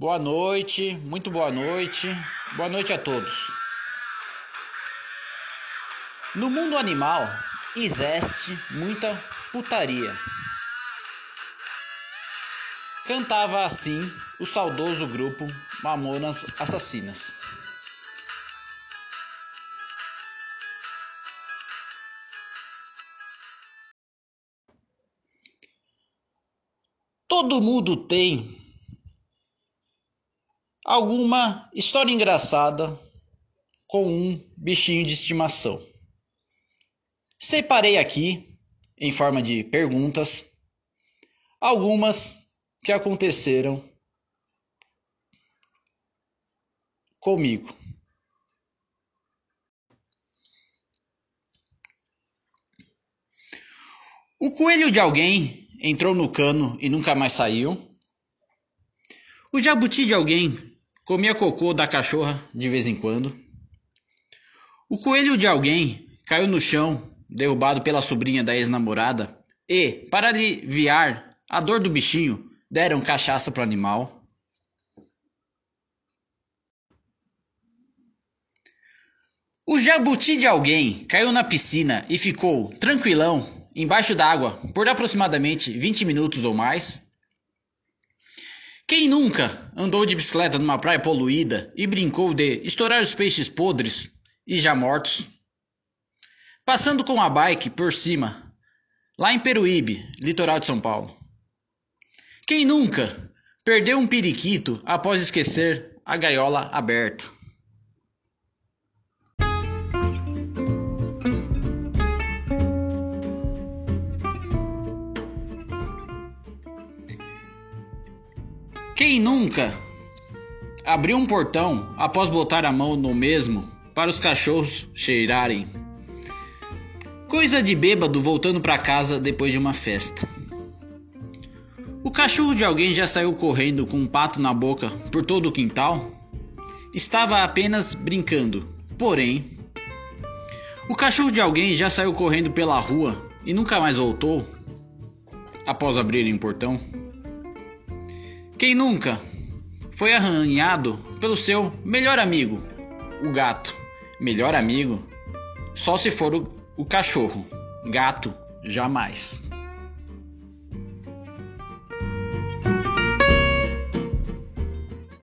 Boa noite, muito boa noite, boa noite a todos. No mundo animal existe muita putaria. Cantava assim o saudoso grupo Mamonas Assassinas. Todo mundo tem alguma história engraçada com um bichinho de estimação. Separei aqui, em forma de perguntas, algumas que aconteceram comigo. O coelho de alguém entrou no cano e nunca mais saiu. O jabuti de alguém comia cocô da cachorra de vez em quando. O coelho de alguém caiu no chão, derrubado pela sobrinha da ex-namorada, e, para aliviar a dor do bichinho, deram cachaça pro animal. O jabuti de alguém caiu na piscina e ficou tranquilão embaixo d'água por aproximadamente 20 minutos ou mais. Quem nunca andou de bicicleta numa praia poluída e brincou de estourar os peixes podres e já mortos? Passando com a bike por cima, lá em Peruíbe, litoral de São Paulo. Quem nunca perdeu um periquito após esquecer a gaiola aberta? Quem nunca abriu um portão após botar a mão no mesmo para os cachorros cheirarem? Coisa de bêbado voltando para casa depois de uma festa. O cachorro de alguém já saiu correndo com um pato na boca por todo o quintal? Estava apenas brincando, porém. O cachorro de alguém já saiu correndo pela rua e nunca mais voltou após abrirem o portão? Quem nunca foi arranhado pelo seu melhor amigo, o gato? Melhor amigo? Só se for o, o cachorro. Gato, jamais.